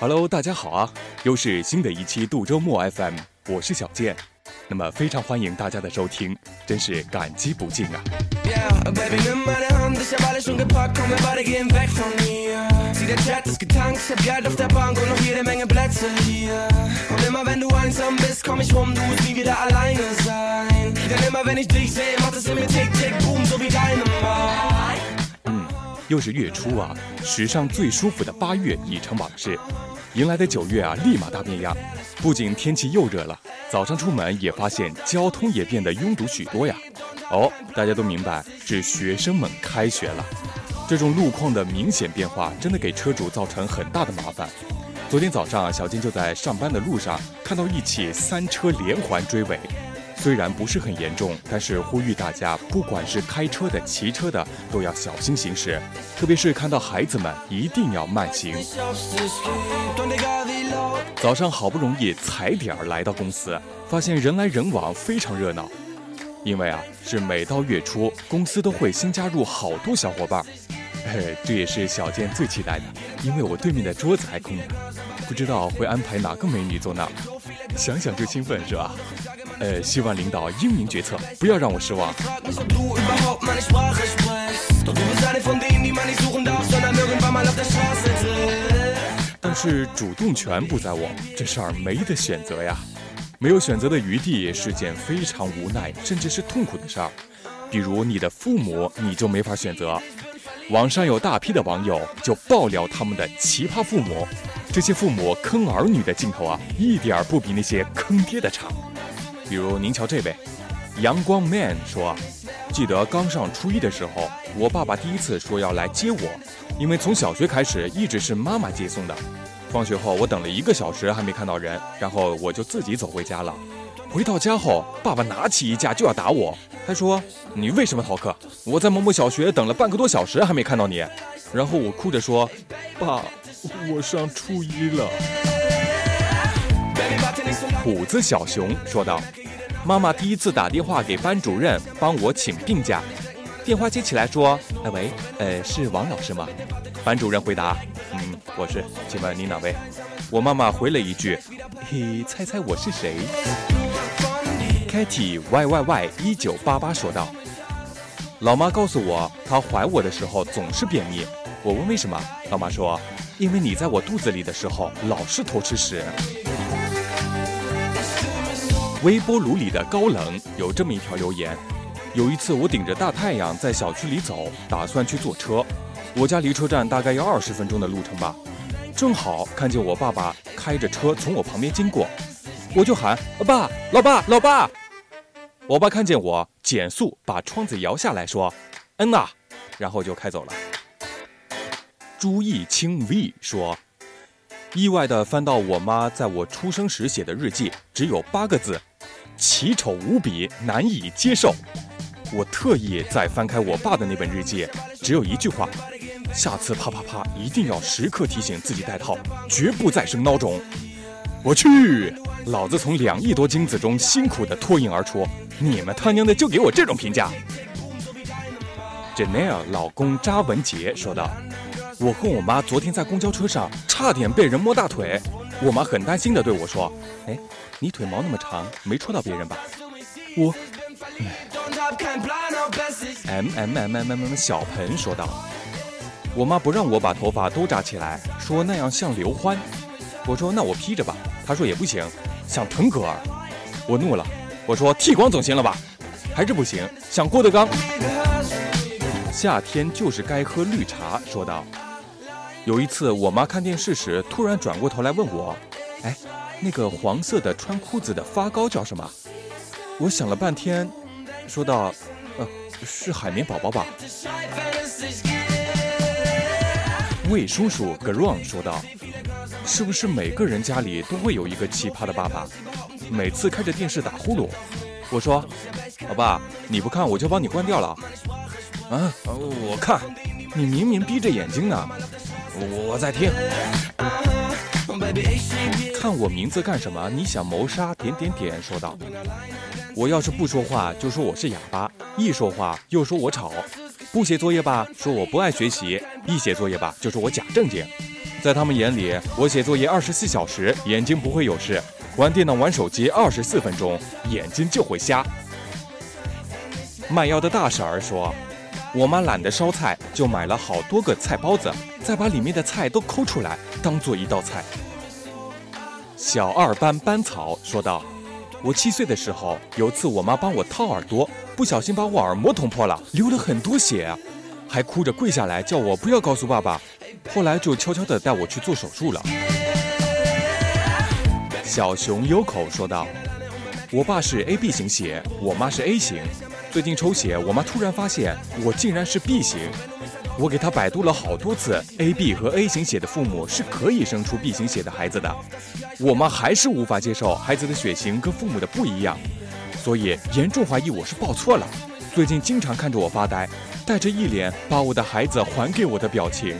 Hello，大家好啊！又是新的一期杜周末 FM，我是小健。那么非常欢迎大家的收听，真是感激不尽啊！又是月初啊，史上最舒服的八月已成往事。迎来的九月啊，立马大变样，不仅天气又热了，早上出门也发现交通也变得拥堵许多呀。哦，大家都明白是学生们开学了，这种路况的明显变化，真的给车主造成很大的麻烦。昨天早上，小金就在上班的路上看到一起三车连环追尾。虽然不是很严重，但是呼吁大家，不管是开车的、骑车的，都要小心行驶，特别是看到孩子们，一定要慢行。早上好不容易踩点儿来到公司，发现人来人往，非常热闹。因为啊，是每到月初，公司都会新加入好多小伙伴。嘿，这也是小健最期待的，因为我对面的桌子还空着，不知道会安排哪个美女坐那儿，想想就兴奋，是吧？呃，希望领导英明决策，不要让我失望。但是主动权不在我，这事儿没得选择呀，没有选择的余地是件非常无奈，甚至是痛苦的事儿。比如你的父母，你就没法选择。网上有大批的网友就爆料他们的奇葩父母，这些父母坑儿女的劲头啊，一点儿不比那些坑爹的差。比如您瞧这位，阳光 man 说，记得刚上初一的时候，我爸爸第一次说要来接我，因为从小学开始一直是妈妈接送的。放学后我等了一个小时还没看到人，然后我就自己走回家了。回到家后，爸爸拿起衣架就要打我，他说：“你为什么逃课？我在某某小学等了半个多小时还没看到你。”然后我哭着说：“爸，我上初一了。”虎子小熊说道。妈妈第一次打电话给班主任帮我请病假，电话接起来说：“哎喂，呃，是王老师吗？”班主任回答：“嗯，我是，请问您哪位？”我妈妈回了一句：“嘿，猜猜我是谁？”Katy Y Y Y 一九八八说道：“老妈告诉我，她怀我的时候总是便秘。我问为什么，老妈说：因为你在我肚子里的时候老是偷吃屎。”微波炉里的高冷有这么一条留言：有一次我顶着大太阳在小区里走，打算去坐车，我家离车站大概要二十分钟的路程吧，正好看见我爸爸开着车从我旁边经过，我就喊爸，老爸，老爸。我爸看见我减速，把窗子摇下来说：“嗯呐。”然后就开走了。朱义清 V 说：“意外的翻到我妈在我出生时写的日记，只有八个字。”奇丑无比，难以接受。我特意再翻开我爸的那本日记，只有一句话：下次啪啪啪一定要时刻提醒自己戴套，绝不再生孬种。我去，老子从两亿多精子中辛苦的脱颖而出，你们他娘的就给我这种评价？Janelle 老公扎文杰说道：“我和我妈昨天在公交车上差点被人摸大腿，我妈很担心的对我说：哎。”你腿毛那么长，没戳到别人吧？我，M M M M M 小盆说道：“我妈不让我把头发都扎起来，说那样像刘欢。我说那我披着吧。她说也不行，像腾格尔。我怒了，我说剃光总行了吧？还是不行，像郭德纲。夏天就是该喝绿茶。说道：有一次我妈看电视时，突然转过头来问我，哎。那个黄色的穿裤子的发糕叫什么？我想了半天，说道：“呃，是海绵宝宝吧？”魏叔叔 Gron 说道：“是不是每个人家里都会有一个奇葩的爸爸？每次开着电视打呼噜。”我说：“老爸，你不看我就帮你关掉了。”啊，我看，你明明闭着眼睛呢。我在听。看我名字干什么？你想谋杀？点点点说道。我要是不说话，就说我是哑巴；一说话，又说我吵；不写作业吧，说我不爱学习；一写作业吧，就说我假正经。在他们眼里，我写作业二十四小时眼睛不会有事，玩电脑玩手机二十四分钟眼睛就会瞎。卖药的大婶儿说：“我妈懒得烧菜，就买了好多个菜包子，再把里面的菜都抠出来当做一道菜。”小二班班草说道：“我七岁的时候，有次我妈帮我掏耳朵，不小心把我耳膜捅破了，流了很多血，还哭着跪下来叫我不要告诉爸爸。后来就悄悄地带我去做手术了。”小熊优口说道：“我爸是 AB 型血，我妈是 A 型。最近抽血，我妈突然发现我竟然是 B 型。”我给她百度了好多次，A B 和 A 型血的父母是可以生出 B 型血的孩子的。我妈还是无法接受孩子的血型跟父母的不一样，所以严重怀疑我是报错了。最近经常看着我发呆，带着一脸把我的孩子还给我的表情。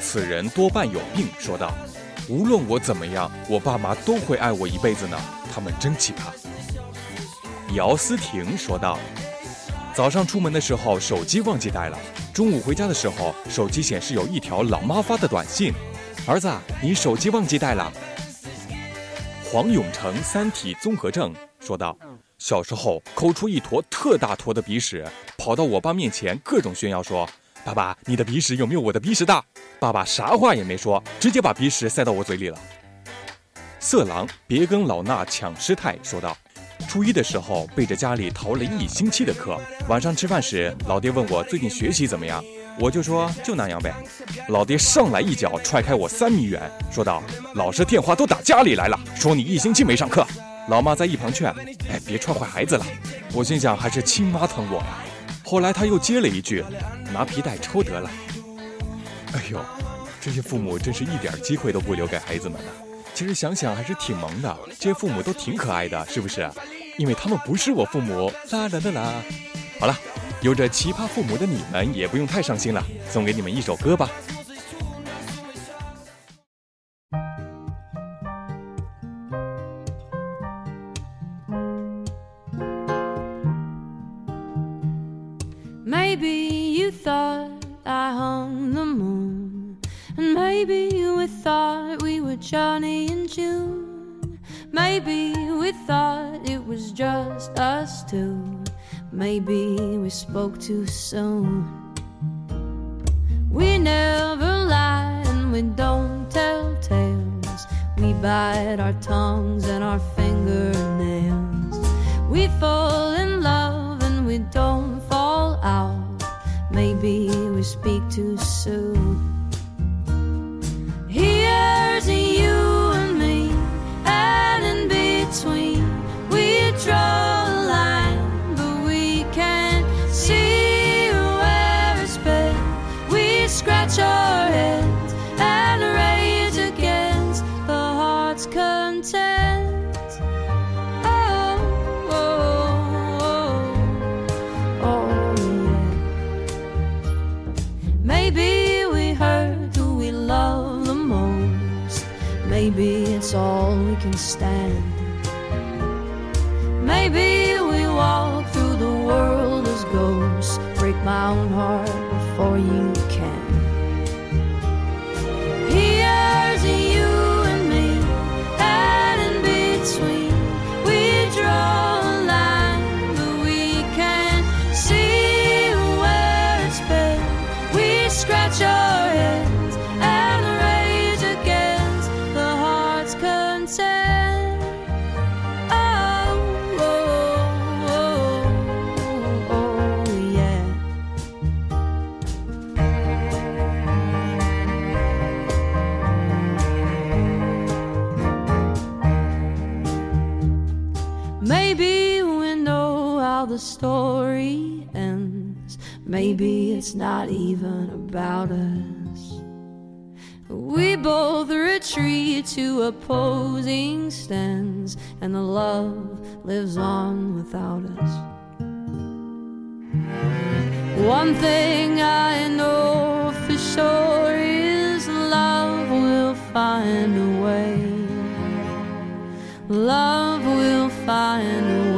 此人多半有病，说道：“无论我怎么样，我爸妈都会爱我一辈子呢。他们真奇葩。”姚思婷说道。早上出门的时候，手机忘记带了。中午回家的时候，手机显示有一条老妈发的短信：“儿子，你手机忘记带了。”黄永成三体综合症说道：“小时候抠出一坨特大坨的鼻屎，跑到我爸面前各种炫耀说：‘爸爸，你的鼻屎有没有我的鼻屎大？’爸爸啥话也没说，直接把鼻屎塞到我嘴里了。”色狼别跟老衲抢师太说道。初一的时候背着家里逃了一星期的课，晚上吃饭时，老爹问我最近学习怎么样，我就说就那样呗。老爹上来一脚踹开我三米远，说道：“老师电话都打家里来了，说你一星期没上课。”老妈在一旁劝：“哎，别踹坏孩子了。”我心想还是亲妈疼我呀。后来他又接了一句：“拿皮带抽得了。”哎呦，这些父母真是一点机会都不留给孩子们呢。其实想想还是挺萌的，这些父母都挺可爱的，是不是？因为他们不是我父母。啦啦啦啦！好了，有着奇葩父母的你们也不用太伤心了，送给你们一首歌吧。Maybe you thought I hung the moon, and maybe we thought we were Johnny and June. Maybe we thought it was just us two. Maybe we spoke too soon. We never lie and we don't tell tales. We bite our tongues and our fingernails. We fall in love and we don't fall out. Maybe we speak too soon. Maybe we hurt who we love the most. Maybe it's all we can stand. Maybe we walk through the world as ghosts. Break my own heart before you Maybe it's not even about us. We both retreat to opposing stands, and the love lives on without us. One thing I know for sure is love will find a way. Love will find a way.